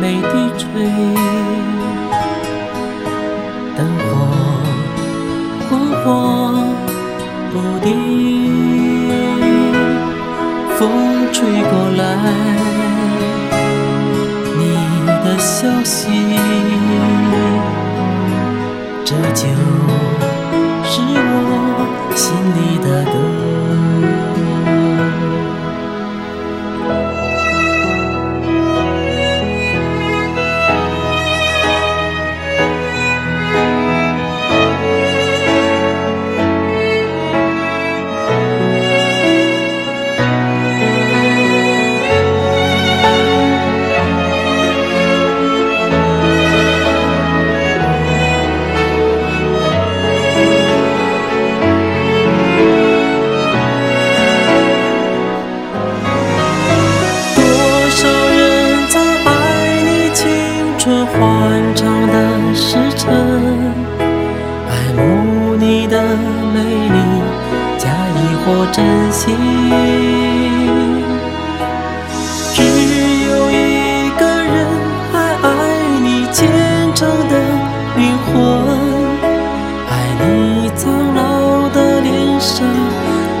眉低垂，灯火昏黄不定，风吹过来，你的消息，这就是我心里的歌。真心。只有一个人还爱你虔诚的灵魂，爱你苍老的脸上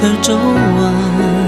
的皱纹。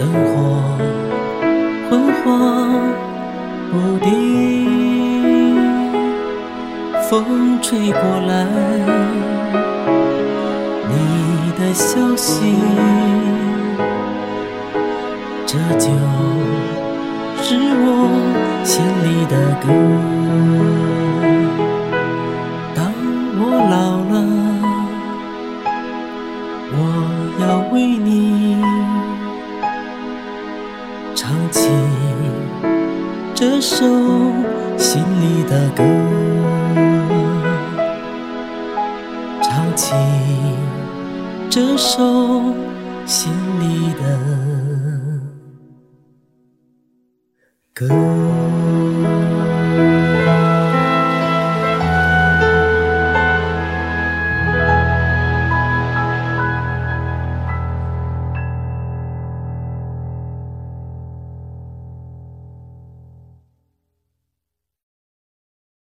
灯火昏黄不定，风吹过来，你的消息，这就是我心里的歌。当我老了，我要为你起这首心里的歌，唱起这首心里的歌。